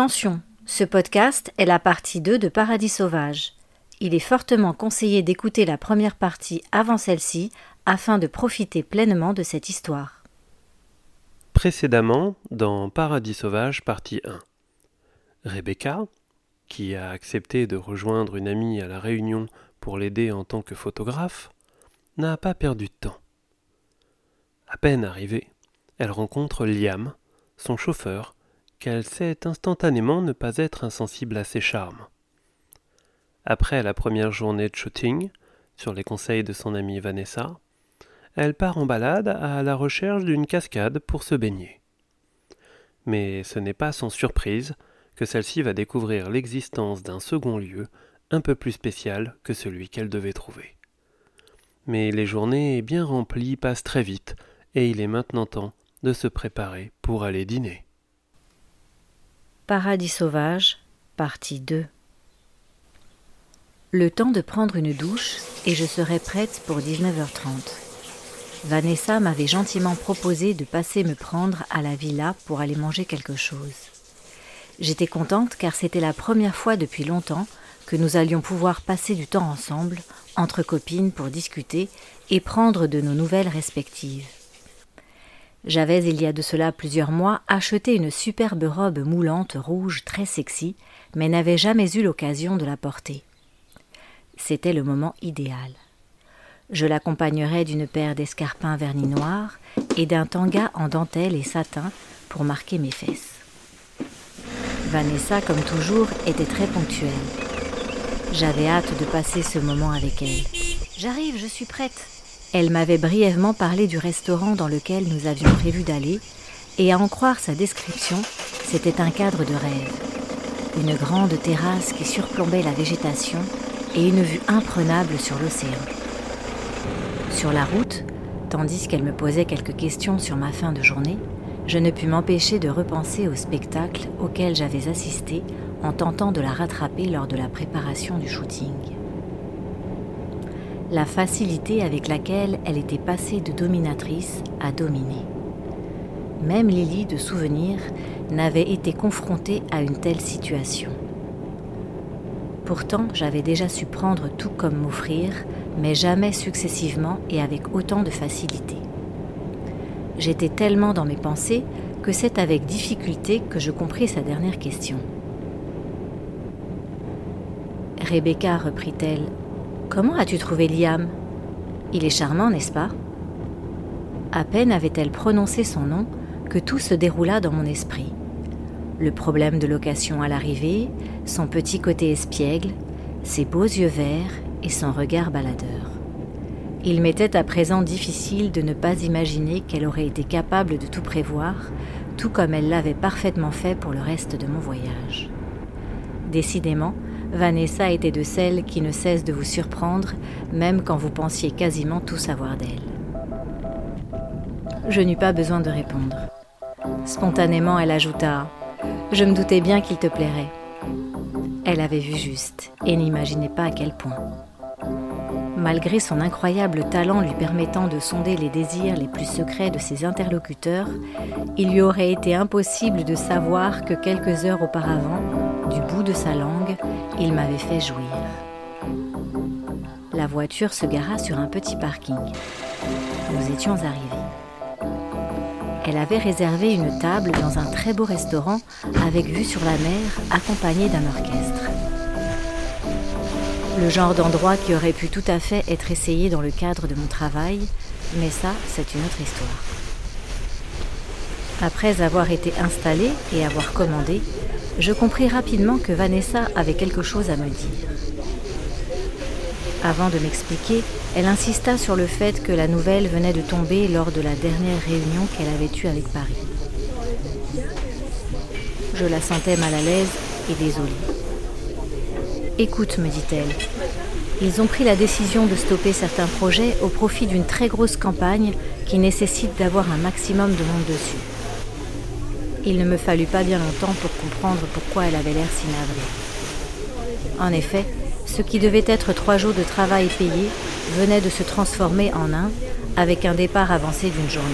Attention, ce podcast est la partie 2 de Paradis sauvage. Il est fortement conseillé d'écouter la première partie avant celle-ci afin de profiter pleinement de cette histoire. Précédemment, dans Paradis sauvage partie 1. Rebecca, qui a accepté de rejoindre une amie à la réunion pour l'aider en tant que photographe, n'a pas perdu de temps. À peine arrivée, elle rencontre Liam, son chauffeur, qu'elle sait instantanément ne pas être insensible à ses charmes. Après la première journée de shooting, sur les conseils de son amie Vanessa, elle part en balade à la recherche d'une cascade pour se baigner. Mais ce n'est pas sans surprise que celle-ci va découvrir l'existence d'un second lieu un peu plus spécial que celui qu'elle devait trouver. Mais les journées bien remplies passent très vite, et il est maintenant temps de se préparer pour aller dîner. Paradis sauvage, partie 2 Le temps de prendre une douche et je serai prête pour 19h30. Vanessa m'avait gentiment proposé de passer me prendre à la villa pour aller manger quelque chose. J'étais contente car c'était la première fois depuis longtemps que nous allions pouvoir passer du temps ensemble, entre copines, pour discuter et prendre de nos nouvelles respectives. J'avais, il y a de cela plusieurs mois, acheté une superbe robe moulante rouge très sexy, mais n'avais jamais eu l'occasion de la porter. C'était le moment idéal. Je l'accompagnerais d'une paire d'escarpins vernis noirs et d'un tanga en dentelle et satin pour marquer mes fesses. Vanessa, comme toujours, était très ponctuelle. J'avais hâte de passer ce moment avec elle. J'arrive, je suis prête, elle m'avait brièvement parlé du restaurant dans lequel nous avions prévu d'aller, et à en croire sa description, c'était un cadre de rêve. Une grande terrasse qui surplombait la végétation et une vue imprenable sur l'océan. Sur la route, tandis qu'elle me posait quelques questions sur ma fin de journée, je ne pus m'empêcher de repenser au spectacle auquel j'avais assisté en tentant de la rattraper lors de la préparation du shooting la facilité avec laquelle elle était passée de dominatrice à dominée. Même Lily de souvenir n'avait été confrontée à une telle situation. Pourtant, j'avais déjà su prendre tout comme m'offrir, mais jamais successivement et avec autant de facilité. J'étais tellement dans mes pensées que c'est avec difficulté que je compris sa dernière question. Rebecca, reprit-elle, Comment as-tu trouvé Liam? Il est charmant, n'est-ce pas? À peine avait-elle prononcé son nom que tout se déroula dans mon esprit. Le problème de location à l'arrivée, son petit côté espiègle, ses beaux yeux verts et son regard baladeur. Il m'était à présent difficile de ne pas imaginer qu'elle aurait été capable de tout prévoir, tout comme elle l'avait parfaitement fait pour le reste de mon voyage. Décidément, Vanessa était de celles qui ne cessent de vous surprendre, même quand vous pensiez quasiment tout savoir d'elle. Je n'eus pas besoin de répondre. Spontanément, elle ajouta Je me doutais bien qu'il te plairait. Elle avait vu juste et n'imaginait pas à quel point. Malgré son incroyable talent lui permettant de sonder les désirs les plus secrets de ses interlocuteurs, il lui aurait été impossible de savoir que quelques heures auparavant, du bout de sa langue, il m'avait fait jouir. La voiture se gara sur un petit parking. Nous étions arrivés. Elle avait réservé une table dans un très beau restaurant avec vue sur la mer accompagnée d'un orchestre. Le genre d'endroit qui aurait pu tout à fait être essayé dans le cadre de mon travail, mais ça, c'est une autre histoire. Après avoir été installée et avoir commandé, je compris rapidement que Vanessa avait quelque chose à me dire. Avant de m'expliquer, elle insista sur le fait que la nouvelle venait de tomber lors de la dernière réunion qu'elle avait eue avec Paris. Je la sentais mal à l'aise et désolée. Écoute, me dit-elle, ils ont pris la décision de stopper certains projets au profit d'une très grosse campagne qui nécessite d'avoir un maximum de monde dessus. Il ne me fallut pas bien longtemps pour comprendre pourquoi elle avait l'air si navrée. En effet, ce qui devait être trois jours de travail payé venait de se transformer en un avec un départ avancé d'une journée.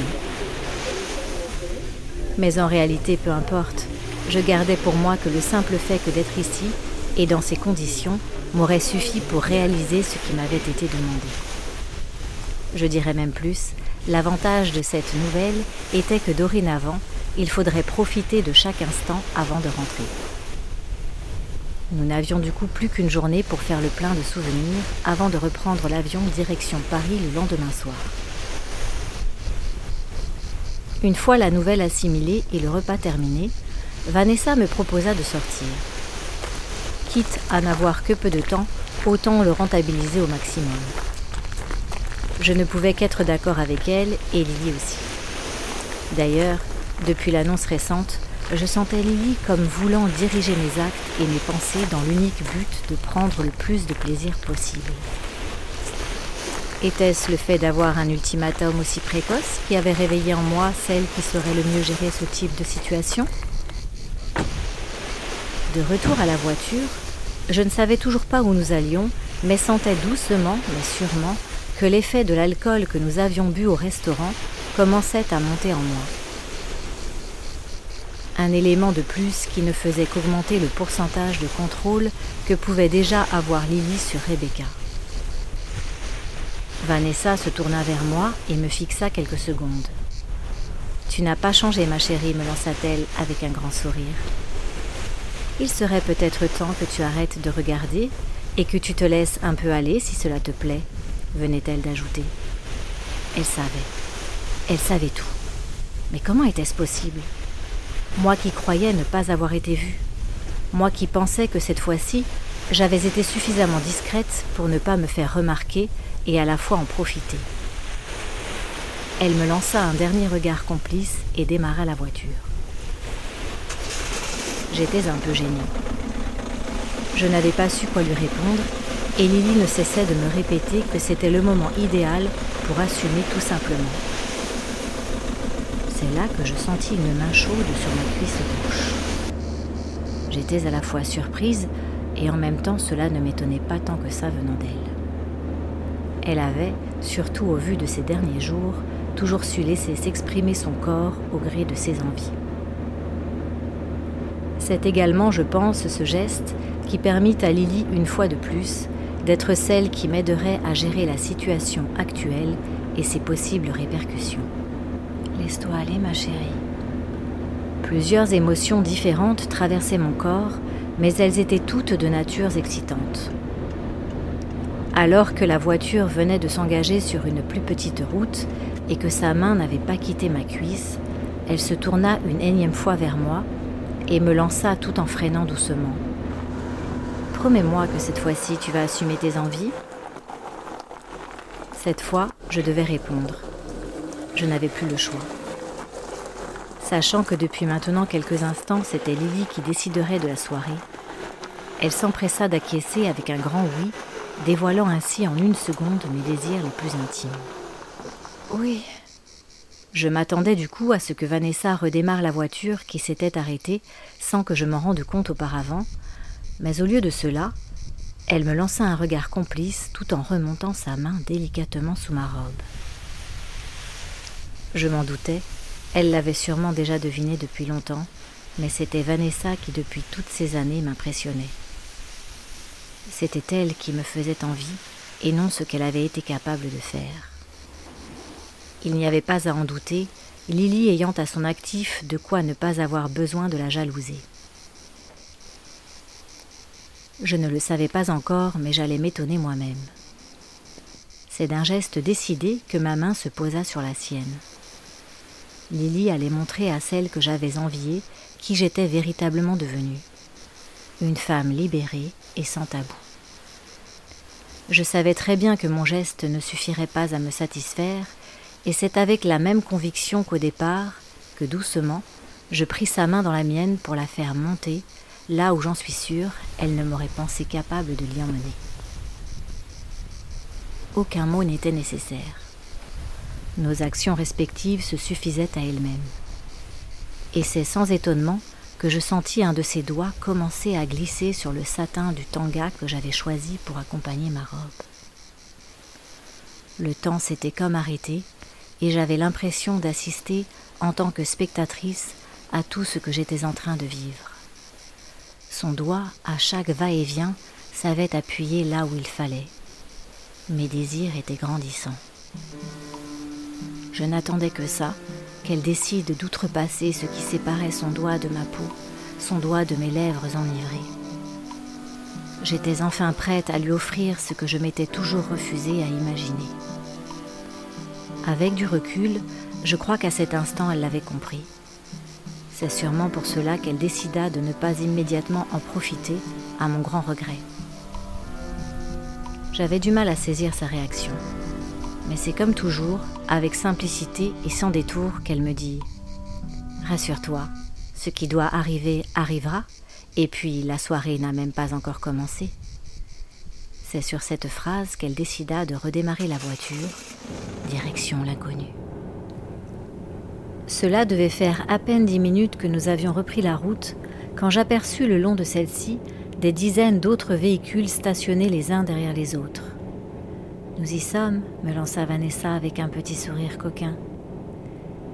Mais en réalité, peu importe, je gardais pour moi que le simple fait que d'être ici et dans ces conditions m'aurait suffi pour réaliser ce qui m'avait été demandé. Je dirais même plus, l'avantage de cette nouvelle était que dorénavant, il faudrait profiter de chaque instant avant de rentrer. Nous n'avions du coup plus qu'une journée pour faire le plein de souvenirs avant de reprendre l'avion direction Paris le lendemain soir. Une fois la nouvelle assimilée et le repas terminé, Vanessa me proposa de sortir. Quitte à n'avoir que peu de temps, autant le rentabiliser au maximum. Je ne pouvais qu'être d'accord avec elle et Lily aussi. D'ailleurs, depuis l'annonce récente, je sentais Lily comme voulant diriger mes actes et mes pensées dans l'unique but de prendre le plus de plaisir possible. Était-ce le fait d'avoir un ultimatum aussi précoce qui avait réveillé en moi celle qui saurait le mieux gérer ce type de situation? De retour à la voiture, je ne savais toujours pas où nous allions, mais sentais doucement, mais sûrement, que l'effet de l'alcool que nous avions bu au restaurant commençait à monter en moi un élément de plus qui ne faisait qu'augmenter le pourcentage de contrôle que pouvait déjà avoir Lily sur Rebecca. Vanessa se tourna vers moi et me fixa quelques secondes. Tu n'as pas changé, ma chérie, me lança-t-elle avec un grand sourire. Il serait peut-être temps que tu arrêtes de regarder et que tu te laisses un peu aller si cela te plaît, venait-elle d'ajouter. Elle savait. Elle savait tout. Mais comment était-ce possible? Moi qui croyais ne pas avoir été vue, moi qui pensais que cette fois-ci, j'avais été suffisamment discrète pour ne pas me faire remarquer et à la fois en profiter. Elle me lança un dernier regard complice et démarra la voiture. J'étais un peu gênée. Je n'avais pas su quoi lui répondre et Lily ne cessait de me répéter que c'était le moment idéal pour assumer tout simplement c'est là que je sentis une main chaude sur ma cuisse gauche. J'étais à la fois surprise et en même temps cela ne m'étonnait pas tant que ça venant d'elle. Elle avait, surtout au vu de ces derniers jours, toujours su laisser s'exprimer son corps au gré de ses envies. C'est également, je pense, ce geste qui permit à Lily, une fois de plus, d'être celle qui m'aiderait à gérer la situation actuelle et ses possibles répercussions. Laisse-toi aller, ma chérie. Plusieurs émotions différentes traversaient mon corps, mais elles étaient toutes de natures excitantes. Alors que la voiture venait de s'engager sur une plus petite route et que sa main n'avait pas quitté ma cuisse, elle se tourna une énième fois vers moi et me lança tout en freinant doucement. Promets-moi que cette fois-ci tu vas assumer tes envies. Cette fois, je devais répondre je n'avais plus le choix. Sachant que depuis maintenant quelques instants c'était Lily qui déciderait de la soirée, elle s'empressa d'acquiescer avec un grand oui, dévoilant ainsi en une seconde mes désirs les plus intimes. Oui. Je m'attendais du coup à ce que Vanessa redémarre la voiture qui s'était arrêtée sans que je m'en rende compte auparavant, mais au lieu de cela, elle me lança un regard complice tout en remontant sa main délicatement sous ma robe. Je m'en doutais, elle l'avait sûrement déjà deviné depuis longtemps, mais c'était Vanessa qui depuis toutes ces années m'impressionnait. C'était elle qui me faisait envie, et non ce qu'elle avait été capable de faire. Il n'y avait pas à en douter, Lily ayant à son actif de quoi ne pas avoir besoin de la jalouser. Je ne le savais pas encore, mais j'allais m'étonner moi-même. C'est d'un geste décidé que ma main se posa sur la sienne. Lily allait montrer à celle que j'avais enviée qui j'étais véritablement devenue. Une femme libérée et sans tabou. Je savais très bien que mon geste ne suffirait pas à me satisfaire, et c'est avec la même conviction qu'au départ que doucement je pris sa main dans la mienne pour la faire monter là où j'en suis sûre elle ne m'aurait pensé capable de l'y emmener. Aucun mot n'était nécessaire. Nos actions respectives se suffisaient à elles-mêmes. Et c'est sans étonnement que je sentis un de ses doigts commencer à glisser sur le satin du tanga que j'avais choisi pour accompagner ma robe. Le temps s'était comme arrêté, et j'avais l'impression d'assister, en tant que spectatrice, à tout ce que j'étais en train de vivre. Son doigt, à chaque va-et-vient, savait appuyer là où il fallait. Mes désirs étaient grandissants. Je n'attendais que ça, qu'elle décide d'outrepasser ce qui séparait son doigt de ma peau, son doigt de mes lèvres enivrées. J'étais enfin prête à lui offrir ce que je m'étais toujours refusé à imaginer. Avec du recul, je crois qu'à cet instant elle l'avait compris. C'est sûrement pour cela qu'elle décida de ne pas immédiatement en profiter, à mon grand regret. J'avais du mal à saisir sa réaction. Mais c'est comme toujours, avec simplicité et sans détour, qu'elle me dit ⁇ Rassure-toi, ce qui doit arriver arrivera, et puis la soirée n'a même pas encore commencé. C'est sur cette phrase qu'elle décida de redémarrer la voiture, direction l'inconnu. Cela devait faire à peine dix minutes que nous avions repris la route quand j'aperçus le long de celle-ci des dizaines d'autres véhicules stationnés les uns derrière les autres. Nous y sommes, me lança Vanessa avec un petit sourire coquin.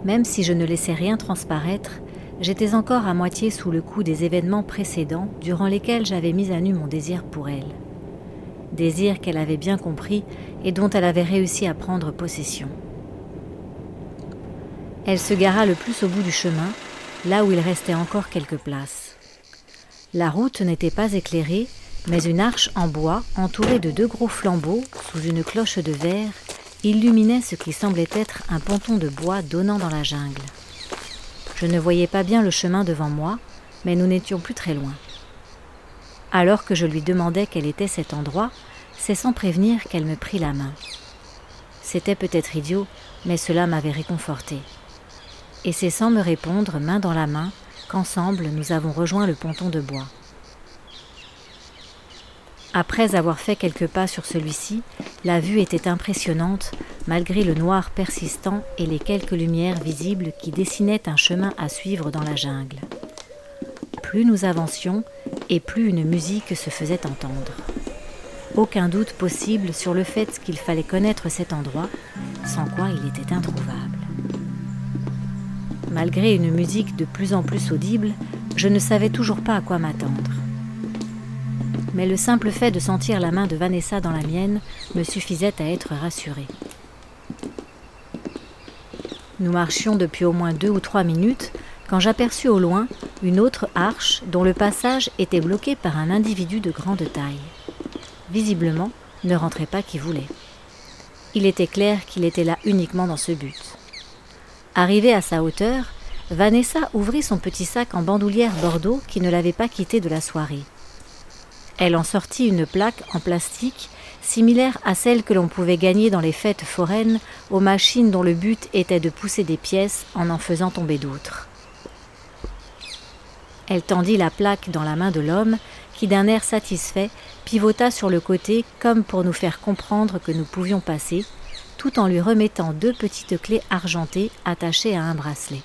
Même si je ne laissais rien transparaître, j'étais encore à moitié sous le coup des événements précédents durant lesquels j'avais mis à nu mon désir pour elle. Désir qu'elle avait bien compris et dont elle avait réussi à prendre possession. Elle se gara le plus au bout du chemin, là où il restait encore quelques places. La route n'était pas éclairée mais une arche en bois, entourée de deux gros flambeaux, sous une cloche de verre, illuminait ce qui semblait être un ponton de bois donnant dans la jungle. Je ne voyais pas bien le chemin devant moi, mais nous n'étions plus très loin. Alors que je lui demandais quel était cet endroit, c'est sans prévenir qu'elle me prit la main. C'était peut-être idiot, mais cela m'avait réconforté. Et c'est sans me répondre, main dans la main, qu'ensemble nous avons rejoint le ponton de bois. Après avoir fait quelques pas sur celui-ci, la vue était impressionnante, malgré le noir persistant et les quelques lumières visibles qui dessinaient un chemin à suivre dans la jungle. Plus nous avancions, et plus une musique se faisait entendre. Aucun doute possible sur le fait qu'il fallait connaître cet endroit, sans quoi il était introuvable. Malgré une musique de plus en plus audible, je ne savais toujours pas à quoi m'attendre mais le simple fait de sentir la main de Vanessa dans la mienne me suffisait à être rassurée. Nous marchions depuis au moins deux ou trois minutes quand j'aperçus au loin une autre arche dont le passage était bloqué par un individu de grande taille. Visiblement, ne rentrait pas qui voulait. Il était clair qu'il était là uniquement dans ce but. Arrivé à sa hauteur, Vanessa ouvrit son petit sac en bandoulière bordeaux qui ne l'avait pas quitté de la soirée. Elle en sortit une plaque en plastique similaire à celle que l'on pouvait gagner dans les fêtes foraines aux machines dont le but était de pousser des pièces en en faisant tomber d'autres. Elle tendit la plaque dans la main de l'homme qui d'un air satisfait pivota sur le côté comme pour nous faire comprendre que nous pouvions passer, tout en lui remettant deux petites clés argentées attachées à un bracelet.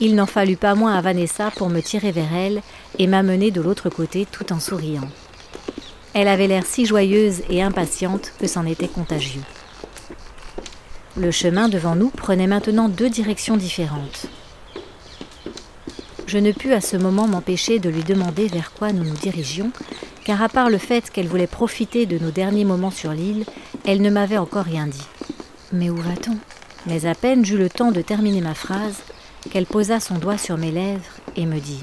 Il n'en fallut pas moins à Vanessa pour me tirer vers elle et m'amener de l'autre côté tout en souriant. Elle avait l'air si joyeuse et impatiente que c'en était contagieux. Le chemin devant nous prenait maintenant deux directions différentes. Je ne pus à ce moment m'empêcher de lui demander vers quoi nous nous dirigions, car à part le fait qu'elle voulait profiter de nos derniers moments sur l'île, elle ne m'avait encore rien dit. Mais où va-t-on? Mais à peine j'eus le temps de terminer ma phrase, qu'elle posa son doigt sur mes lèvres et me dit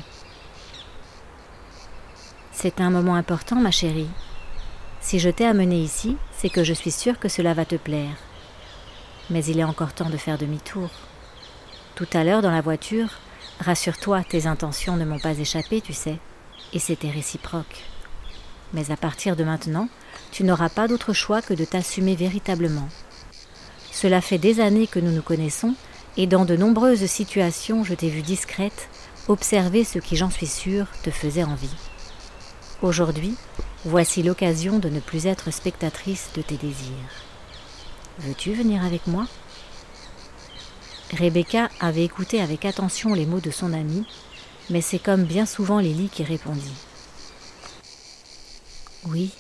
C'est un moment important, ma chérie. Si je t'ai amenée ici, c'est que je suis sûre que cela va te plaire. Mais il est encore temps de faire demi-tour. Tout à l'heure dans la voiture, rassure-toi, tes intentions ne m'ont pas échappé, tu sais, et c'était réciproque. Mais à partir de maintenant, tu n'auras pas d'autre choix que de t'assumer véritablement. Cela fait des années que nous nous connaissons, et dans de nombreuses situations je t'ai vue discrète, observer ce qui, j'en suis sûre, te faisait envie. Aujourd'hui, voici l'occasion de ne plus être spectatrice de tes désirs. Veux-tu venir avec moi? Rebecca avait écouté avec attention les mots de son amie, mais c'est comme bien souvent Lily qui répondit. Oui.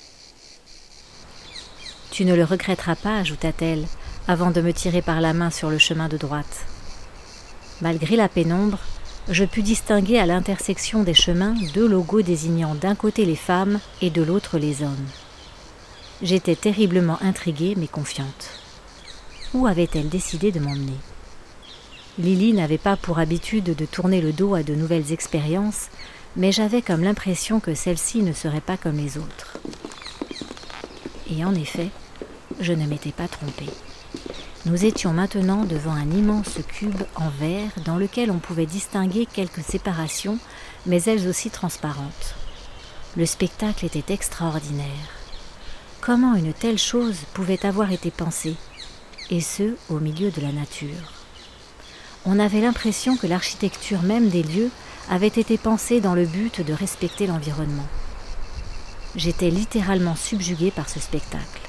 Tu ne le regretteras pas, ajouta-t-elle, avant de me tirer par la main sur le chemin de droite. Malgré la pénombre, je pus distinguer à l'intersection des chemins deux logos désignant d'un côté les femmes et de l'autre les hommes. J'étais terriblement intriguée mais confiante. Où avait-elle décidé de m'emmener? Lily n'avait pas pour habitude de tourner le dos à de nouvelles expériences, mais j'avais comme l'impression que celle-ci ne serait pas comme les autres. Et en effet, je ne m'étais pas trompée. Nous étions maintenant devant un immense cube en verre dans lequel on pouvait distinguer quelques séparations, mais elles aussi transparentes. Le spectacle était extraordinaire. Comment une telle chose pouvait avoir été pensée, et ce, au milieu de la nature? On avait l'impression que l'architecture même des lieux avait été pensée dans le but de respecter l'environnement. J'étais littéralement subjuguée par ce spectacle.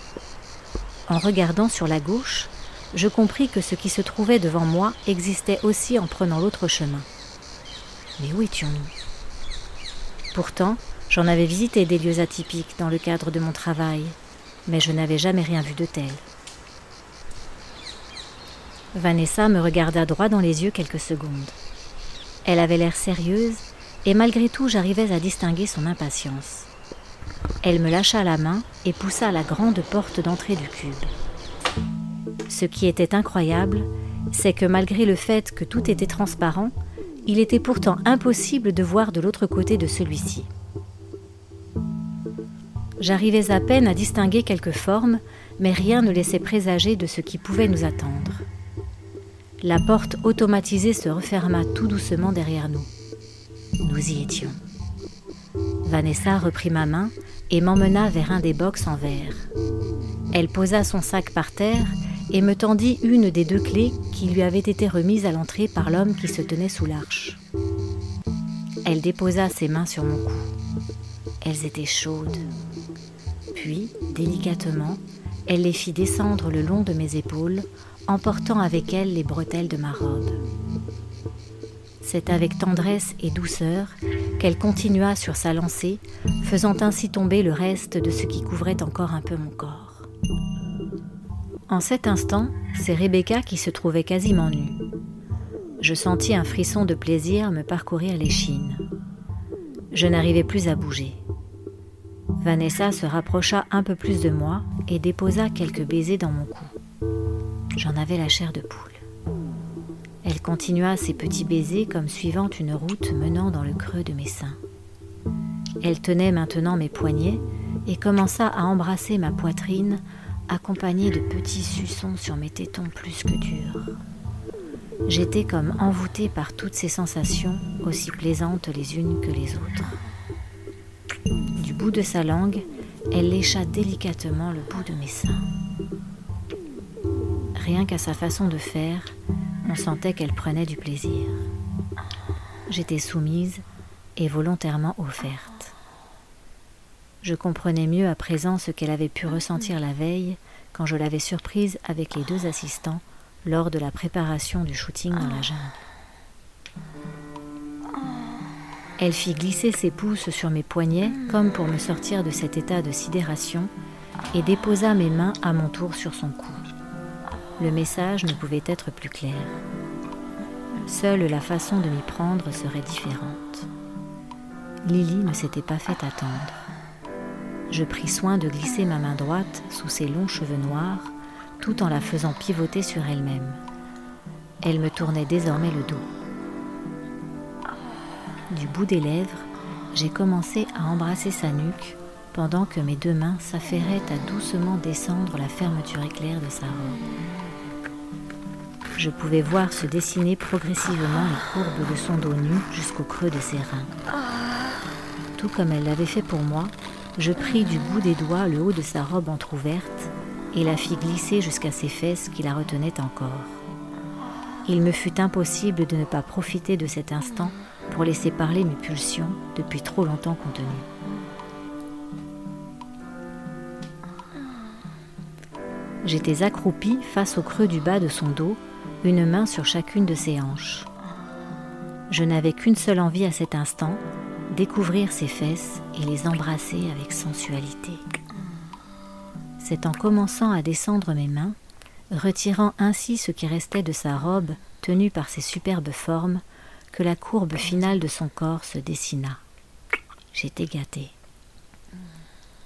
En regardant sur la gauche, je compris que ce qui se trouvait devant moi existait aussi en prenant l'autre chemin. Mais où étions-nous? Pourtant, j'en avais visité des lieux atypiques dans le cadre de mon travail, mais je n'avais jamais rien vu de tel. Vanessa me regarda droit dans les yeux quelques secondes. Elle avait l'air sérieuse, et malgré tout j'arrivais à distinguer son impatience. Elle me lâcha la main et poussa la grande porte d'entrée du cube. Ce qui était incroyable, c'est que malgré le fait que tout était transparent, il était pourtant impossible de voir de l'autre côté de celui-ci. J'arrivais à peine à distinguer quelques formes, mais rien ne laissait présager de ce qui pouvait nous attendre. La porte automatisée se referma tout doucement derrière nous. Nous y étions. Vanessa reprit ma main et m'emmena vers un des box en verre. Elle posa son sac par terre et me tendit une des deux clés qui lui avaient été remises à l'entrée par l'homme qui se tenait sous l'arche. Elle déposa ses mains sur mon cou. Elles étaient chaudes. Puis, délicatement, elle les fit descendre le long de mes épaules emportant avec elle les bretelles de ma robe. C'est avec tendresse et douceur qu'elle continua sur sa lancée, faisant ainsi tomber le reste de ce qui couvrait encore un peu mon corps. En cet instant, c'est Rebecca qui se trouvait quasiment nue. Je sentis un frisson de plaisir me parcourir l'échine. Je n'arrivais plus à bouger. Vanessa se rapprocha un peu plus de moi et déposa quelques baisers dans mon cou. J'en avais la chair de poule. Elle continua ses petits baisers comme suivant une route menant dans le creux de mes seins. Elle tenait maintenant mes poignets et commença à embrasser ma poitrine, accompagnée de petits suçons sur mes tétons plus que durs. J'étais comme envoûtée par toutes ces sensations, aussi plaisantes les unes que les autres. Du bout de sa langue, elle lécha délicatement le bout de mes seins. Rien qu'à sa façon de faire, on sentait qu'elle prenait du plaisir. J'étais soumise et volontairement offerte. Je comprenais mieux à présent ce qu'elle avait pu ressentir la veille quand je l'avais surprise avec les deux assistants lors de la préparation du shooting dans la jungle. Elle fit glisser ses pouces sur mes poignets comme pour me sortir de cet état de sidération et déposa mes mains à mon tour sur son cou le message ne pouvait être plus clair. Seule la façon de m'y prendre serait différente. Lily ne s'était pas fait attendre. Je pris soin de glisser ma main droite sous ses longs cheveux noirs, tout en la faisant pivoter sur elle-même. Elle me tournait désormais le dos. Du bout des lèvres, j'ai commencé à embrasser sa nuque pendant que mes deux mains s'affairaient à doucement descendre la fermeture éclair de sa robe. Je pouvais voir se dessiner progressivement les courbes de son dos nu jusqu'au creux de ses reins. Tout comme elle l'avait fait pour moi, je pris du bout des doigts le haut de sa robe entr'ouverte et la fis glisser jusqu'à ses fesses qui la retenaient encore. Il me fut impossible de ne pas profiter de cet instant pour laisser parler mes pulsions depuis trop longtemps contenues. J'étais accroupie face au creux du bas de son dos, une main sur chacune de ses hanches. Je n'avais qu'une seule envie à cet instant, découvrir ses fesses et les embrasser avec sensualité. C'est en commençant à descendre mes mains, retirant ainsi ce qui restait de sa robe tenue par ses superbes formes, que la courbe finale de son corps se dessina. J'étais gâtée.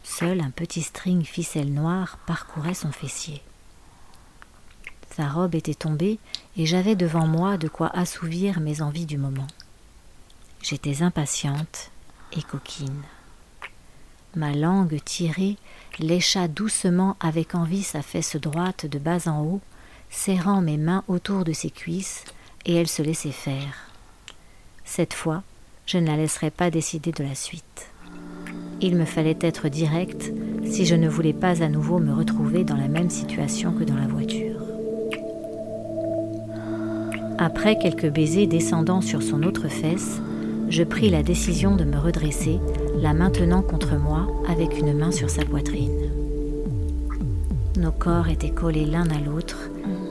Seul un petit string ficelle noire parcourait son fessier. Sa robe était tombée et j'avais devant moi de quoi assouvir mes envies du moment. J'étais impatiente et coquine. Ma langue tirée lécha doucement avec envie sa fesse droite de bas en haut, serrant mes mains autour de ses cuisses, et elle se laissait faire. Cette fois, je ne la laisserai pas décider de la suite. Il me fallait être direct si je ne voulais pas à nouveau me retrouver dans la même situation que dans la voiture. Après quelques baisers descendant sur son autre fesse, je pris la décision de me redresser, la maintenant contre moi avec une main sur sa poitrine. Nos corps étaient collés l'un à l'autre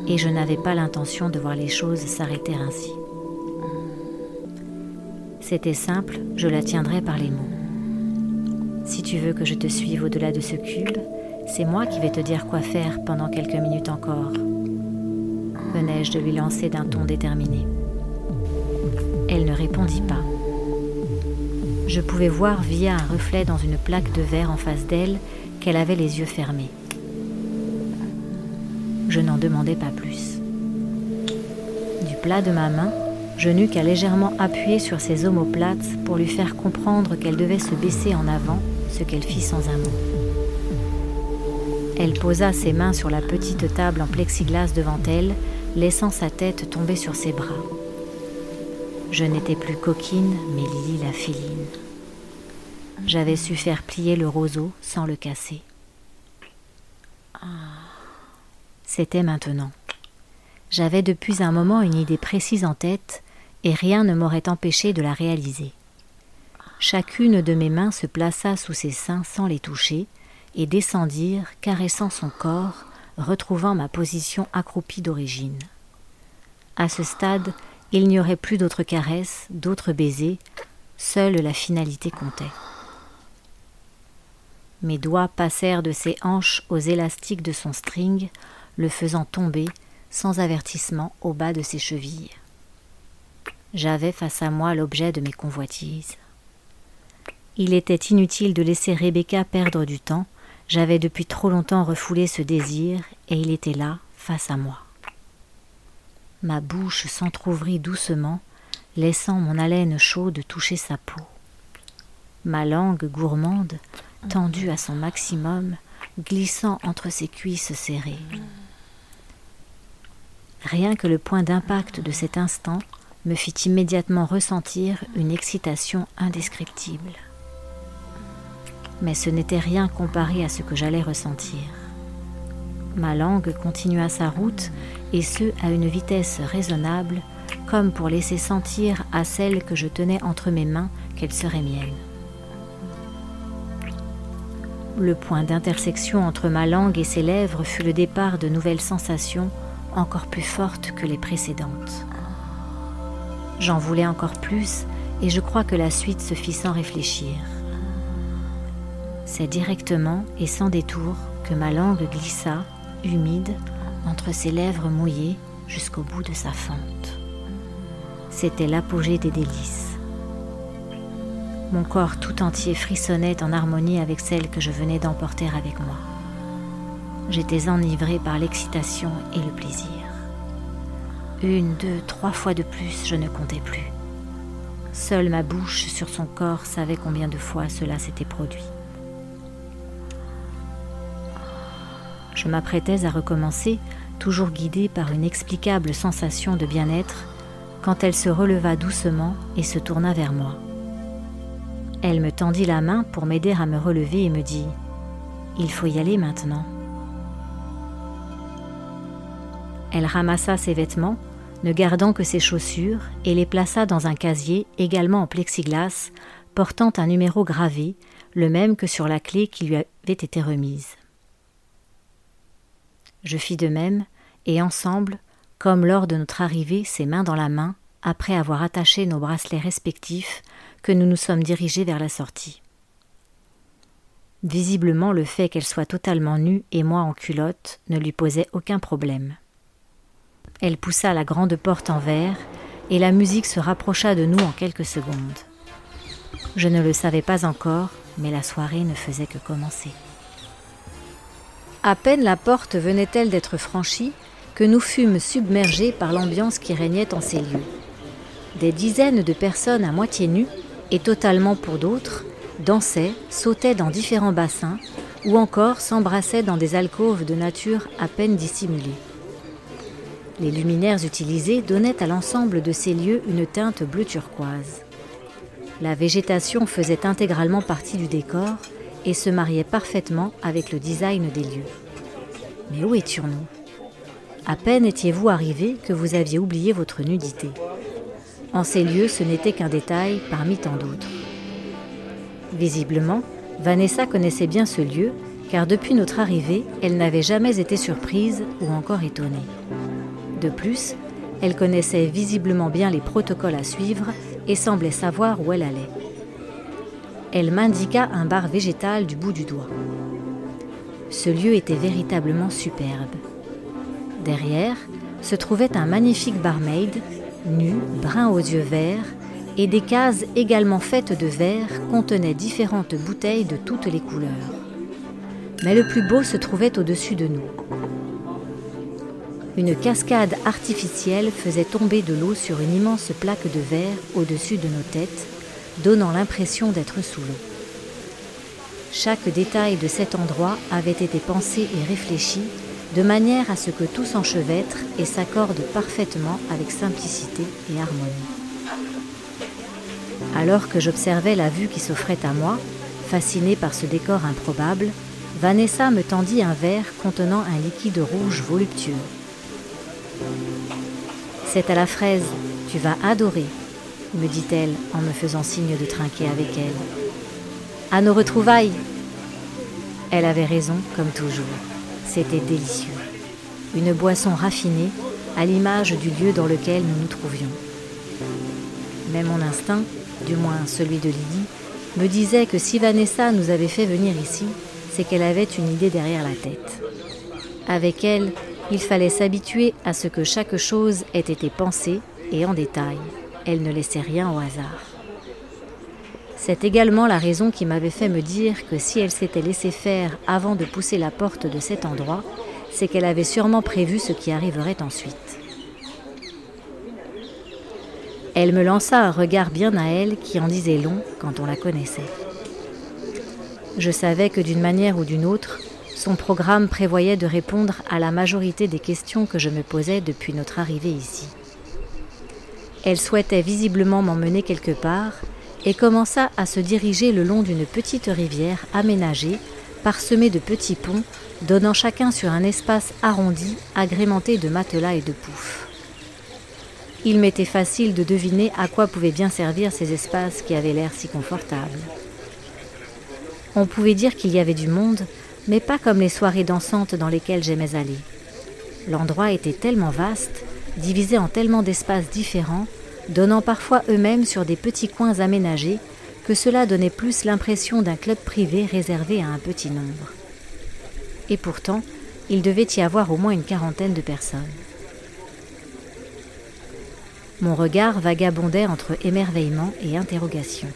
et je n'avais pas l'intention de voir les choses s'arrêter ainsi. C'était simple, je la tiendrais par les mots. Si tu veux que je te suive au-delà de ce cube, c'est moi qui vais te dire quoi faire pendant quelques minutes encore. De lui lancer d'un ton déterminé. Elle ne répondit pas. Je pouvais voir via un reflet dans une plaque de verre en face d'elle qu'elle avait les yeux fermés. Je n'en demandais pas plus. Du plat de ma main, je n'eus qu'à légèrement appuyer sur ses omoplates pour lui faire comprendre qu'elle devait se baisser en avant, ce qu'elle fit sans un mot. Elle posa ses mains sur la petite table en plexiglas devant elle, laissant sa tête tomber sur ses bras. Je n'étais plus coquine, mais Lily la féline. J'avais su faire plier le roseau sans le casser. C'était maintenant. J'avais depuis un moment une idée précise en tête et rien ne m'aurait empêché de la réaliser. Chacune de mes mains se plaça sous ses seins sans les toucher et descendirent, caressant son corps, retrouvant ma position accroupie d'origine. À ce stade, il n'y aurait plus d'autres caresses, d'autres baisers, seule la finalité comptait. Mes doigts passèrent de ses hanches aux élastiques de son string, le faisant tomber, sans avertissement, au bas de ses chevilles. J'avais face à moi l'objet de mes convoitises. Il était inutile de laisser Rebecca perdre du temps, j'avais depuis trop longtemps refoulé ce désir, et il était là, face à moi. Ma bouche s'entr'ouvrit doucement, laissant mon haleine chaude toucher sa peau. Ma langue gourmande, tendue à son maximum, glissant entre ses cuisses serrées. Rien que le point d'impact de cet instant me fit immédiatement ressentir une excitation indescriptible. Mais ce n'était rien comparé à ce que j'allais ressentir. Ma langue continua sa route, et ce à une vitesse raisonnable, comme pour laisser sentir à celle que je tenais entre mes mains qu'elle serait mienne. Le point d'intersection entre ma langue et ses lèvres fut le départ de nouvelles sensations encore plus fortes que les précédentes. J'en voulais encore plus et je crois que la suite se fit sans réfléchir. C'est directement et sans détour que ma langue glissa, humide, entre ses lèvres mouillées jusqu'au bout de sa fente. C'était l'apogée des délices. Mon corps tout entier frissonnait en harmonie avec celle que je venais d'emporter avec moi. J'étais enivré par l'excitation et le plaisir. Une, deux, trois fois de plus, je ne comptais plus. Seule ma bouche sur son corps savait combien de fois cela s'était produit. Je m'apprêtais à recommencer toujours guidée par une explicable sensation de bien-être, quand elle se releva doucement et se tourna vers moi. Elle me tendit la main pour m'aider à me relever et me dit ⁇ Il faut y aller maintenant ⁇ Elle ramassa ses vêtements, ne gardant que ses chaussures, et les plaça dans un casier également en plexiglas, portant un numéro gravé, le même que sur la clé qui lui avait été remise. Je fis de même, et ensemble, comme lors de notre arrivée, ses mains dans la main, après avoir attaché nos bracelets respectifs, que nous nous sommes dirigés vers la sortie. Visiblement, le fait qu'elle soit totalement nue et moi en culotte ne lui posait aucun problème. Elle poussa la grande porte en verre et la musique se rapprocha de nous en quelques secondes. Je ne le savais pas encore, mais la soirée ne faisait que commencer. À peine la porte venait-elle d'être franchie que nous fûmes submergés par l'ambiance qui régnait en ces lieux. Des dizaines de personnes à moitié nues, et totalement pour d'autres, dansaient, sautaient dans différents bassins, ou encore s'embrassaient dans des alcôves de nature à peine dissimulées. Les luminaires utilisés donnaient à l'ensemble de ces lieux une teinte bleu turquoise. La végétation faisait intégralement partie du décor et se mariait parfaitement avec le design des lieux. Mais où étions-nous? À peine étiez-vous arrivé que vous aviez oublié votre nudité. En ces lieux, ce n'était qu'un détail parmi tant d'autres. Visiblement, Vanessa connaissait bien ce lieu, car depuis notre arrivée, elle n'avait jamais été surprise ou encore étonnée. De plus, elle connaissait visiblement bien les protocoles à suivre et semblait savoir où elle allait. Elle m'indiqua un bar végétal du bout du doigt. Ce lieu était véritablement superbe. Derrière se trouvait un magnifique barmaid, nu, brun aux yeux verts, et des cases également faites de verre contenaient différentes bouteilles de toutes les couleurs. Mais le plus beau se trouvait au-dessus de nous. Une cascade artificielle faisait tomber de l'eau sur une immense plaque de verre au-dessus de nos têtes, donnant l'impression d'être sous l'eau. Chaque détail de cet endroit avait été pensé et réfléchi de manière à ce que tout s'enchevêtre et s'accorde parfaitement avec simplicité et harmonie. Alors que j'observais la vue qui s'offrait à moi, fascinée par ce décor improbable, Vanessa me tendit un verre contenant un liquide rouge voluptueux. C'est à la fraise, tu vas adorer, me dit-elle en me faisant signe de trinquer avec elle. À nos retrouvailles Elle avait raison, comme toujours. C'était délicieux. Une boisson raffinée, à l'image du lieu dans lequel nous nous trouvions. Mais mon instinct, du moins celui de Lydie, me disait que si Vanessa nous avait fait venir ici, c'est qu'elle avait une idée derrière la tête. Avec elle, il fallait s'habituer à ce que chaque chose ait été pensée et en détail. Elle ne laissait rien au hasard. C'est également la raison qui m'avait fait me dire que si elle s'était laissée faire avant de pousser la porte de cet endroit, c'est qu'elle avait sûrement prévu ce qui arriverait ensuite. Elle me lança un regard bien à elle qui en disait long quand on la connaissait. Je savais que d'une manière ou d'une autre, son programme prévoyait de répondre à la majorité des questions que je me posais depuis notre arrivée ici. Elle souhaitait visiblement m'emmener quelque part et commença à se diriger le long d'une petite rivière aménagée, parsemée de petits ponts, donnant chacun sur un espace arrondi agrémenté de matelas et de poufs. Il m'était facile de deviner à quoi pouvaient bien servir ces espaces qui avaient l'air si confortables. On pouvait dire qu'il y avait du monde, mais pas comme les soirées dansantes dans lesquelles j'aimais aller. L'endroit était tellement vaste, divisé en tellement d'espaces différents, donnant parfois eux-mêmes sur des petits coins aménagés, que cela donnait plus l'impression d'un club privé réservé à un petit nombre. Et pourtant, il devait y avoir au moins une quarantaine de personnes. Mon regard vagabondait entre émerveillement et interrogation.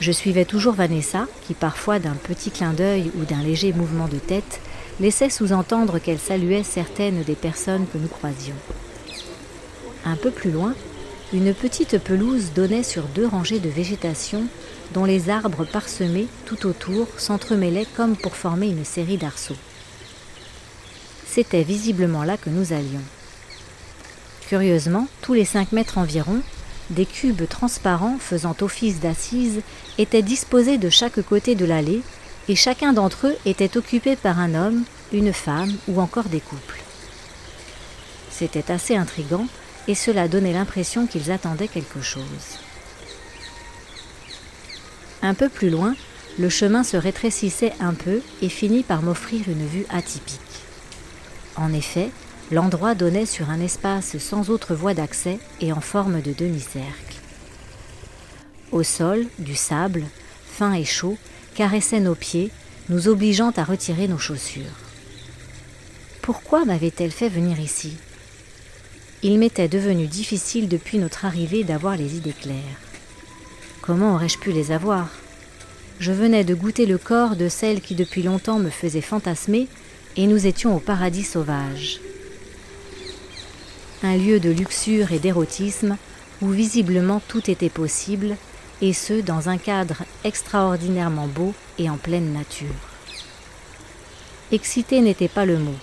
Je suivais toujours Vanessa, qui parfois d'un petit clin d'œil ou d'un léger mouvement de tête laissait sous-entendre qu'elle saluait certaines des personnes que nous croisions. Un peu plus loin, une petite pelouse donnait sur deux rangées de végétation dont les arbres parsemés tout autour s'entremêlaient comme pour former une série d'arceaux. c'était visiblement là que nous allions. Curieusement, tous les cinq mètres environ, des cubes transparents faisant office d'assises étaient disposés de chaque côté de l'allée, et chacun d'entre eux était occupé par un homme, une femme ou encore des couples. C'était assez intrigant, et cela donnait l'impression qu'ils attendaient quelque chose. Un peu plus loin, le chemin se rétrécissait un peu et finit par m'offrir une vue atypique. En effet, l'endroit donnait sur un espace sans autre voie d'accès et en forme de demi-cercle. Au sol, du sable, fin et chaud, caressait nos pieds, nous obligeant à retirer nos chaussures. Pourquoi m'avait-elle fait venir ici? Il m'était devenu difficile depuis notre arrivée d'avoir les idées claires. Comment aurais-je pu les avoir? Je venais de goûter le corps de celle qui depuis longtemps me faisait fantasmer et nous étions au paradis sauvage. Un lieu de luxure et d'érotisme où visiblement tout était possible, et ce dans un cadre extraordinairement beau et en pleine nature. Excité n'était pas le mot.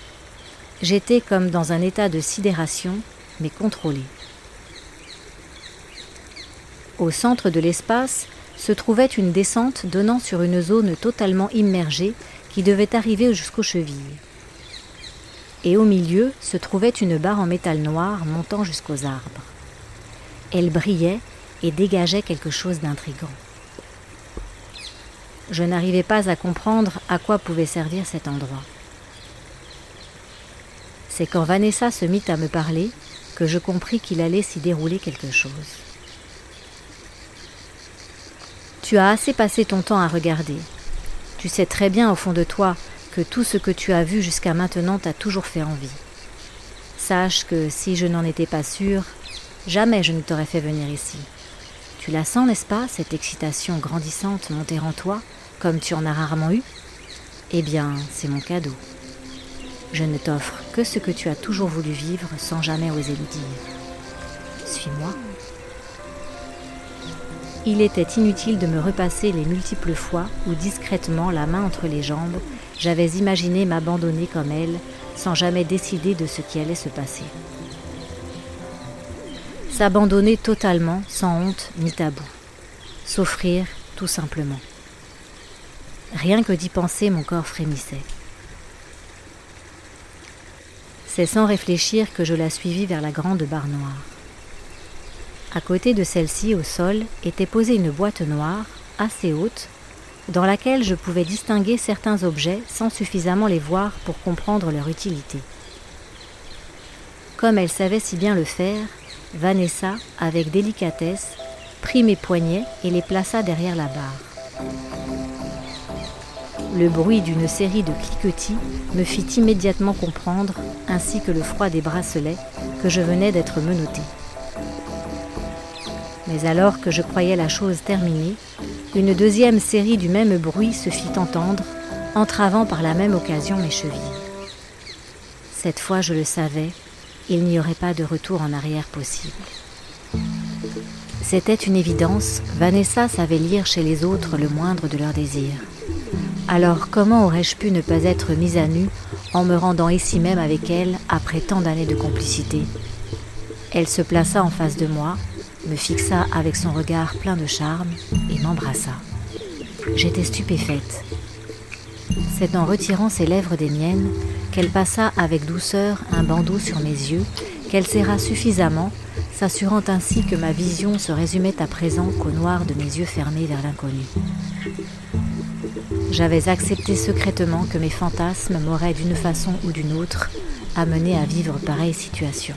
J'étais comme dans un état de sidération, mais contrôlé. Au centre de l'espace se trouvait une descente donnant sur une zone totalement immergée qui devait arriver jusqu'aux chevilles. Et au milieu se trouvait une barre en métal noir montant jusqu'aux arbres. Elle brillait et dégageait quelque chose d'intrigant. Je n'arrivais pas à comprendre à quoi pouvait servir cet endroit. C'est quand Vanessa se mit à me parler que je compris qu'il allait s'y dérouler quelque chose. Tu as assez passé ton temps à regarder. Tu sais très bien au fond de toi que tout ce que tu as vu jusqu'à maintenant t'a toujours fait envie. Sache que si je n'en étais pas sûre, jamais je ne t'aurais fait venir ici. Tu la sens, n'est-ce pas, cette excitation grandissante monter en toi, comme tu en as rarement eu? Eh bien, c'est mon cadeau. Je ne t'offre que ce que tu as toujours voulu vivre sans jamais oser le dire. Suis-moi. Il était inutile de me repasser les multiples fois où discrètement, la main entre les jambes, j'avais imaginé m'abandonner comme elle, sans jamais décider de ce qui allait se passer. S'abandonner totalement, sans honte ni tabou. S'offrir, tout simplement. Rien que d'y penser, mon corps frémissait. C'est sans réfléchir que je la suivis vers la grande barre noire. À côté de celle-ci, au sol, était posée une boîte noire, assez haute, dans laquelle je pouvais distinguer certains objets sans suffisamment les voir pour comprendre leur utilité. Comme elle savait si bien le faire, Vanessa, avec délicatesse, prit mes poignets et les plaça derrière la barre. Le bruit d'une série de cliquetis me fit immédiatement comprendre, ainsi que le froid des bracelets, que je venais d'être menotté. Mais alors que je croyais la chose terminée, une deuxième série du même bruit se fit entendre, entravant par la même occasion mes chevilles. Cette fois, je le savais, il n'y aurait pas de retour en arrière possible. C'était une évidence, Vanessa savait lire chez les autres le moindre de leurs désirs. Alors comment aurais-je pu ne pas être mise à nu en me rendant ici même avec elle après tant d'années de complicité? Elle se plaça en face de moi, me fixa avec son regard plein de charme et m'embrassa. J'étais stupéfaite. C'est en retirant ses lèvres des miennes qu'elle passa avec douceur un bandeau sur mes yeux, qu'elle serra suffisamment, s'assurant ainsi que ma vision se résumait à présent qu'au noir de mes yeux fermés vers l'inconnu. J'avais accepté secrètement que mes fantasmes m'auraient d'une façon ou d'une autre amené à vivre pareille situation.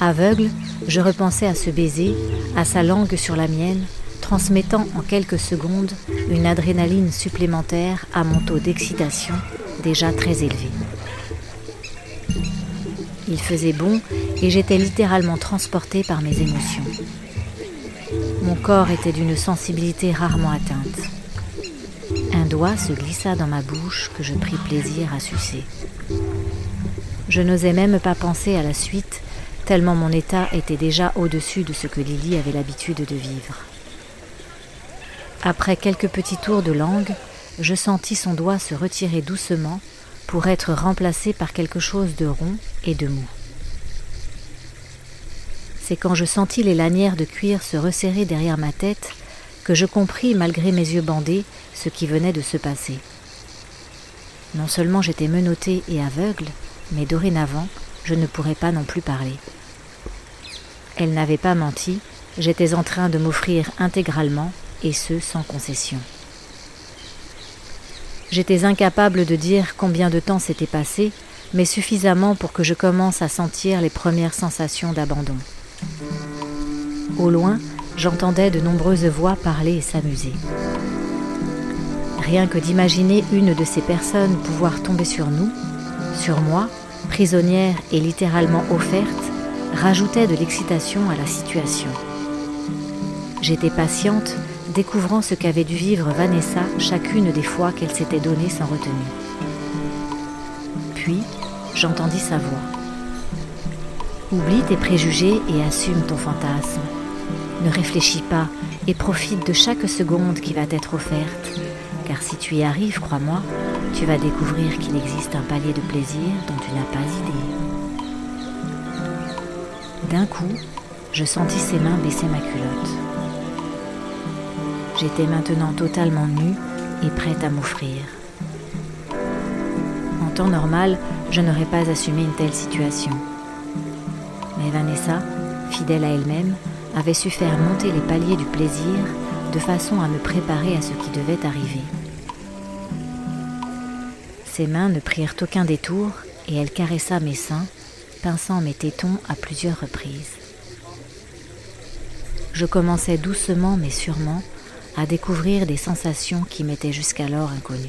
Aveugle, je repensais à ce baiser, à sa langue sur la mienne, transmettant en quelques secondes une adrénaline supplémentaire à mon taux d'excitation déjà très élevé. Il faisait bon et j'étais littéralement transportée par mes émotions. Mon corps était d'une sensibilité rarement atteinte. Un doigt se glissa dans ma bouche que je pris plaisir à sucer. Je n'osais même pas penser à la suite tellement mon état était déjà au-dessus de ce que Lily avait l'habitude de vivre. Après quelques petits tours de langue, je sentis son doigt se retirer doucement, pour être remplacé par quelque chose de rond et de mou. C'est quand je sentis les lanières de cuir se resserrer derrière ma tête que je compris, malgré mes yeux bandés, ce qui venait de se passer. Non seulement j'étais menotté et aveugle, mais dorénavant, je ne pourrais pas non plus parler. Elle n'avait pas menti, j'étais en train de m'offrir intégralement, et ce sans concession. J'étais incapable de dire combien de temps s'était passé, mais suffisamment pour que je commence à sentir les premières sensations d'abandon. Au loin, j'entendais de nombreuses voix parler et s'amuser. Rien que d'imaginer une de ces personnes pouvoir tomber sur nous, sur moi, prisonnière et littéralement offerte, rajoutait de l'excitation à la situation. J'étais patiente, découvrant ce qu'avait dû vivre Vanessa chacune des fois qu'elle s'était donnée sans retenue. Puis, j'entendis sa voix. Oublie tes préjugés et assume ton fantasme. Ne réfléchis pas et profite de chaque seconde qui va t'être offerte, car si tu y arrives, crois-moi, tu vas découvrir qu'il existe un palier de plaisir dont tu n'as pas idée. D'un coup, je sentis ses mains baisser ma culotte. J'étais maintenant totalement nue et prête à m'offrir. En temps normal, je n'aurais pas assumé une telle situation. Mais Vanessa, fidèle à elle-même, avait su faire monter les paliers du plaisir de façon à me préparer à ce qui devait arriver. Ses mains ne prirent aucun détour et elle caressa mes seins, pinçant mes tétons à plusieurs reprises. Je commençais doucement mais sûrement à découvrir des sensations qui m'étaient jusqu'alors inconnues.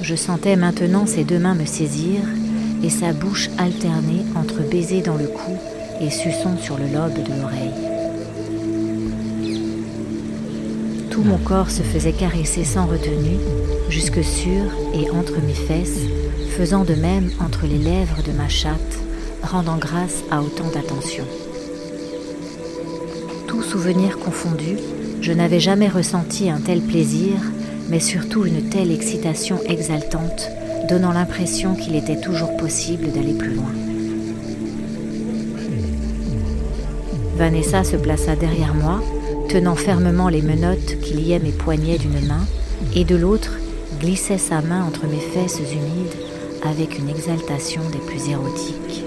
Je sentais maintenant ses deux mains me saisir et sa bouche alterner entre baisers dans le cou et suçons sur le lobe de l'oreille. Tout mon corps se faisait caresser sans retenue, jusque sur et entre mes fesses, faisant de même entre les lèvres de ma chatte, rendant grâce à autant d'attention. Tout souvenir confondu, je n'avais jamais ressenti un tel plaisir, mais surtout une telle excitation exaltante, donnant l'impression qu'il était toujours possible d'aller plus loin. Vanessa se plaça derrière moi, tenant fermement les menottes qui liaient mes poignets d'une main, et de l'autre glissait sa main entre mes fesses humides avec une exaltation des plus érotiques.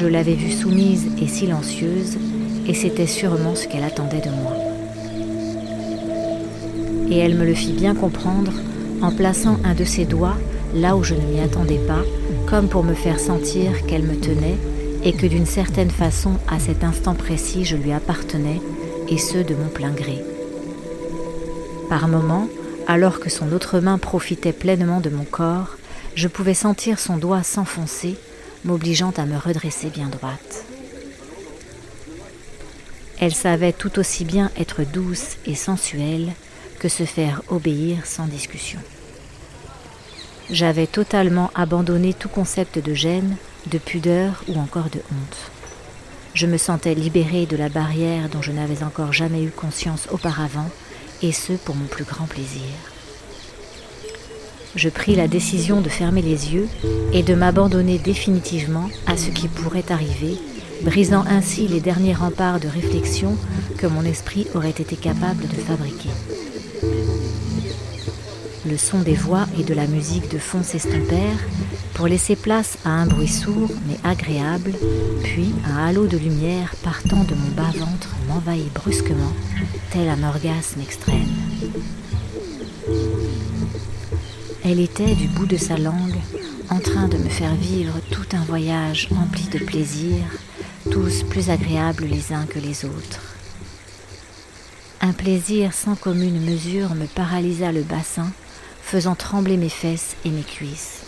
Je l'avais vue soumise et silencieuse, et c'était sûrement ce qu'elle attendait de moi. Et elle me le fit bien comprendre en plaçant un de ses doigts là où je ne m'y attendais pas, comme pour me faire sentir qu'elle me tenait et que d'une certaine façon, à cet instant précis, je lui appartenais, et ce de mon plein gré. Par moments, alors que son autre main profitait pleinement de mon corps, je pouvais sentir son doigt s'enfoncer, m'obligeant à me redresser bien droite. Elle savait tout aussi bien être douce et sensuelle que se faire obéir sans discussion. J'avais totalement abandonné tout concept de gêne de pudeur ou encore de honte. Je me sentais libérée de la barrière dont je n'avais encore jamais eu conscience auparavant, et ce pour mon plus grand plaisir. Je pris la décision de fermer les yeux et de m'abandonner définitivement à ce qui pourrait arriver, brisant ainsi les derniers remparts de réflexion que mon esprit aurait été capable de fabriquer. Le son des voix et de la musique de fond s'estompèrent pour laisser place à un bruit sourd mais agréable, puis un halo de lumière partant de mon bas-ventre m'envahit brusquement, tel un orgasme extrême. Elle était du bout de sa langue en train de me faire vivre tout un voyage empli de plaisirs, tous plus agréables les uns que les autres. Un plaisir sans commune mesure me paralysa le bassin, faisant trembler mes fesses et mes cuisses.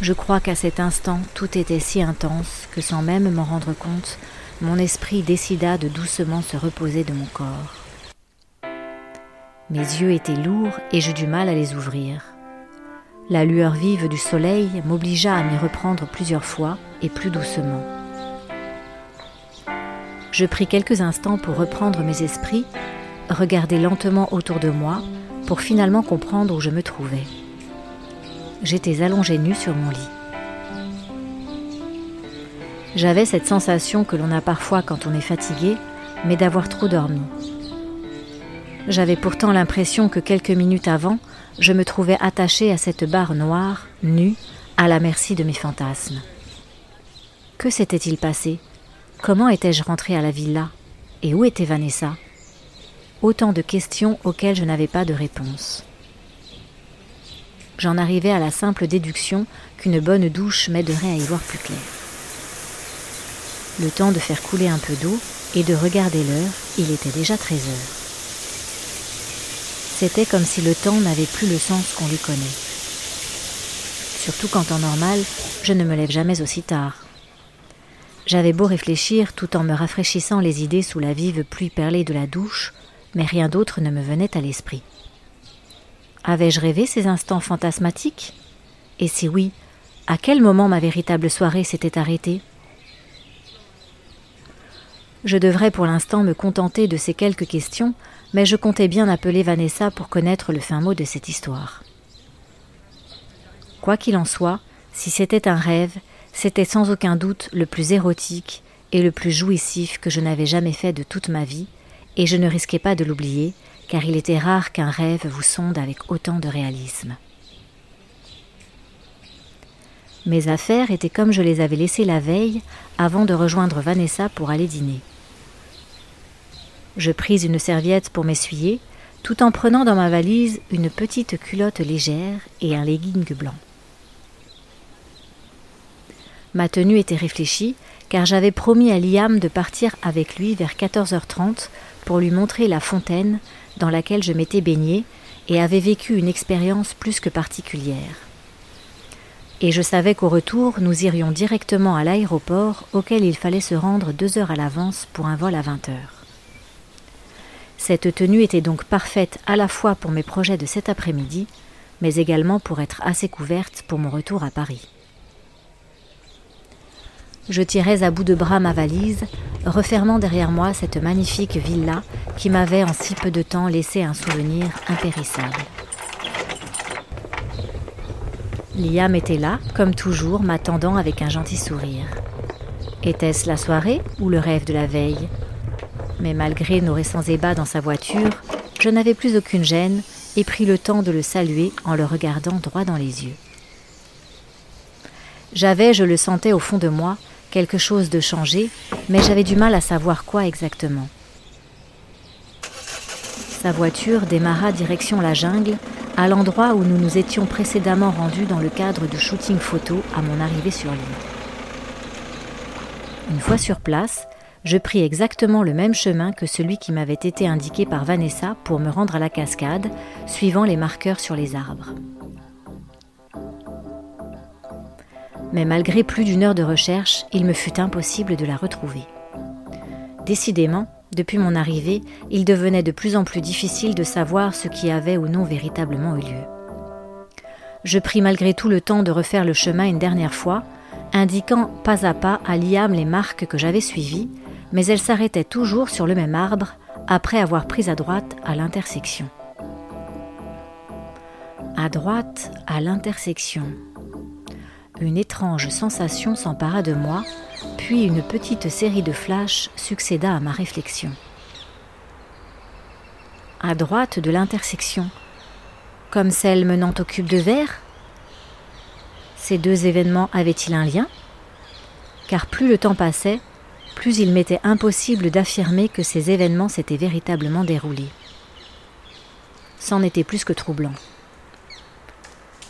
Je crois qu'à cet instant tout était si intense que sans même m'en rendre compte, mon esprit décida de doucement se reposer de mon corps. Mes yeux étaient lourds et j'eus du mal à les ouvrir. La lueur vive du soleil m'obligea à m'y reprendre plusieurs fois et plus doucement. Je pris quelques instants pour reprendre mes esprits, regarder lentement autour de moi, pour finalement comprendre où je me trouvais. J'étais allongée nue sur mon lit. J'avais cette sensation que l'on a parfois quand on est fatigué, mais d'avoir trop dormi. J'avais pourtant l'impression que quelques minutes avant, je me trouvais attachée à cette barre noire, nue, à la merci de mes fantasmes. Que s'était-il passé? Comment étais-je rentrée à la villa? Et où était Vanessa? Autant de questions auxquelles je n'avais pas de réponse. J'en arrivais à la simple déduction qu'une bonne douche m'aiderait à y voir plus clair. Le temps de faire couler un peu d'eau et de regarder l'heure, il était déjà 13 heures. C'était comme si le temps n'avait plus le sens qu'on lui connaît. Surtout qu'en temps normal, je ne me lève jamais aussi tard. J'avais beau réfléchir tout en me rafraîchissant les idées sous la vive pluie perlée de la douche, mais rien d'autre ne me venait à l'esprit. Avais-je rêvé ces instants fantasmatiques? Et si oui, à quel moment ma véritable soirée s'était arrêtée? Je devrais pour l'instant me contenter de ces quelques questions mais je comptais bien appeler Vanessa pour connaître le fin mot de cette histoire. Quoi qu'il en soit, si c'était un rêve, c'était sans aucun doute le plus érotique et le plus jouissif que je n'avais jamais fait de toute ma vie, et je ne risquais pas de l'oublier, car il était rare qu'un rêve vous sonde avec autant de réalisme. Mes affaires étaient comme je les avais laissées la veille avant de rejoindre Vanessa pour aller dîner. Je pris une serviette pour m'essuyer, tout en prenant dans ma valise une petite culotte légère et un legging blanc. Ma tenue était réfléchie, car j'avais promis à Liam de partir avec lui vers 14h30 pour lui montrer la fontaine dans laquelle je m'étais baignée et avais vécu une expérience plus que particulière. Et je savais qu'au retour, nous irions directement à l'aéroport auquel il fallait se rendre deux heures à l'avance pour un vol à 20 heures. Cette tenue était donc parfaite à la fois pour mes projets de cet après-midi, mais également pour être assez couverte pour mon retour à Paris. Je tirais à bout de bras ma valise, refermant derrière moi cette magnifique villa qui m'avait en si peu de temps laissé un souvenir impérissable. Liam était là, comme toujours, m'attendant avec un gentil sourire. Était-ce la soirée ou le rêve de la veille? Mais malgré nos récents ébats dans sa voiture, je n'avais plus aucune gêne et pris le temps de le saluer en le regardant droit dans les yeux. J'avais, je le sentais au fond de moi, quelque chose de changé, mais j'avais du mal à savoir quoi exactement. Sa voiture démarra direction la jungle, à l'endroit où nous nous étions précédemment rendus dans le cadre du shooting photo à mon arrivée sur l'île. Une fois sur place, je pris exactement le même chemin que celui qui m'avait été indiqué par Vanessa pour me rendre à la cascade, suivant les marqueurs sur les arbres. Mais malgré plus d'une heure de recherche, il me fut impossible de la retrouver. Décidément, depuis mon arrivée, il devenait de plus en plus difficile de savoir ce qui avait ou non véritablement eu lieu. Je pris malgré tout le temps de refaire le chemin une dernière fois, indiquant pas à pas à Liam les marques que j'avais suivies, mais elle s'arrêtait toujours sur le même arbre après avoir pris à droite à l'intersection. À droite, à l'intersection. Une étrange sensation s'empara de moi, puis une petite série de flashs succéda à ma réflexion. À droite de l'intersection, comme celle menant au cube de verre Ces deux événements avaient-ils un lien? Car plus le temps passait, plus il m'était impossible d'affirmer que ces événements s'étaient véritablement déroulés. C'en était plus que troublant.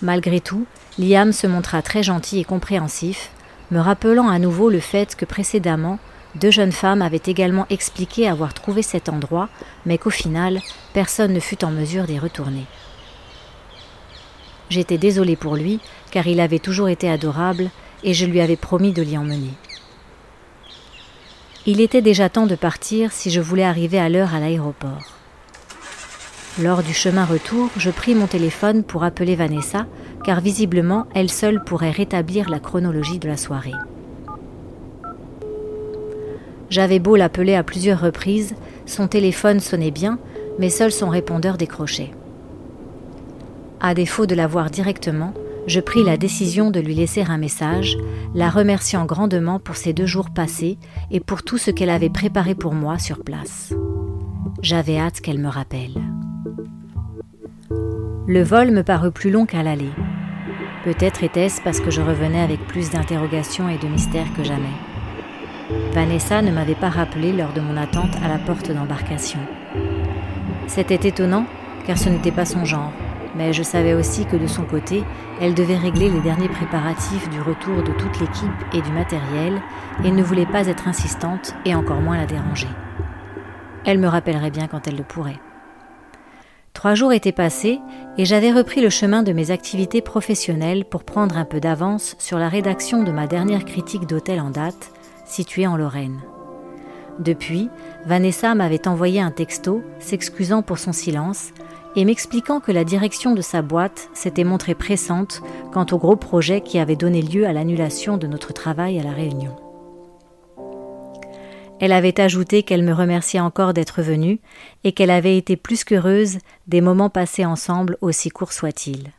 Malgré tout, Liam se montra très gentil et compréhensif, me rappelant à nouveau le fait que précédemment, deux jeunes femmes avaient également expliqué avoir trouvé cet endroit, mais qu'au final, personne ne fut en mesure d'y retourner. J'étais désolée pour lui, car il avait toujours été adorable, et je lui avais promis de l'y emmener. Il était déjà temps de partir si je voulais arriver à l'heure à l'aéroport. Lors du chemin retour, je pris mon téléphone pour appeler Vanessa, car visiblement, elle seule pourrait rétablir la chronologie de la soirée. J'avais beau l'appeler à plusieurs reprises, son téléphone sonnait bien, mais seul son répondeur décrochait. À défaut de la voir directement, je pris la décision de lui laisser un message, la remerciant grandement pour ces deux jours passés et pour tout ce qu'elle avait préparé pour moi sur place. J'avais hâte qu'elle me rappelle. Le vol me parut plus long qu'à l'aller. Peut-être était-ce parce que je revenais avec plus d'interrogations et de mystères que jamais. Vanessa ne m'avait pas rappelé lors de mon attente à la porte d'embarcation. C'était étonnant, car ce n'était pas son genre, mais je savais aussi que de son côté, elle devait régler les derniers préparatifs du retour de toute l'équipe et du matériel, et ne voulait pas être insistante et encore moins la déranger. Elle me rappellerait bien quand elle le pourrait. Trois jours étaient passés et j'avais repris le chemin de mes activités professionnelles pour prendre un peu d'avance sur la rédaction de ma dernière critique d'hôtel en date, située en Lorraine. Depuis, Vanessa m'avait envoyé un texto s'excusant pour son silence et m'expliquant que la direction de sa boîte s'était montrée pressante quant au gros projet qui avait donné lieu à l'annulation de notre travail à la Réunion. Elle avait ajouté qu'elle me remerciait encore d'être venue et qu'elle avait été plus qu'heureuse des moments passés ensemble, aussi courts soient-ils.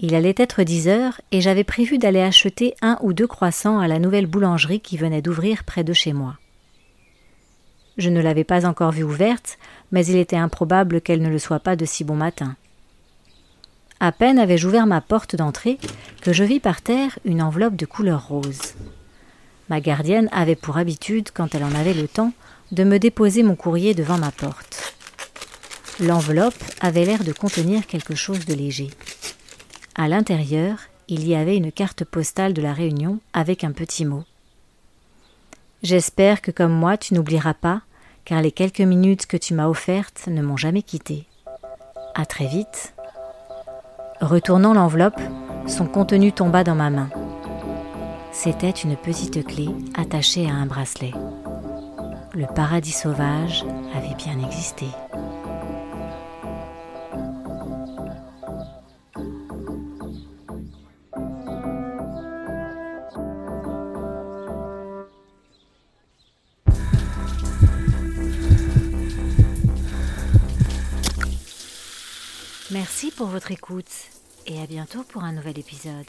Il allait être dix heures et j'avais prévu d'aller acheter un ou deux croissants à la nouvelle boulangerie qui venait d'ouvrir près de chez moi. Je ne l'avais pas encore vue ouverte, mais il était improbable qu'elle ne le soit pas de si bon matin. À peine avais-je ouvert ma porte d'entrée que je vis par terre une enveloppe de couleur rose. Ma gardienne avait pour habitude, quand elle en avait le temps, de me déposer mon courrier devant ma porte. L'enveloppe avait l'air de contenir quelque chose de léger. À l'intérieur, il y avait une carte postale de la Réunion avec un petit mot. J'espère que comme moi tu n'oublieras pas, car les quelques minutes que tu m'as offertes ne m'ont jamais quitté. À très vite. Retournant l'enveloppe, son contenu tomba dans ma main. C'était une petite clé attachée à un bracelet. Le paradis sauvage avait bien existé. Merci pour votre écoute et à bientôt pour un nouvel épisode.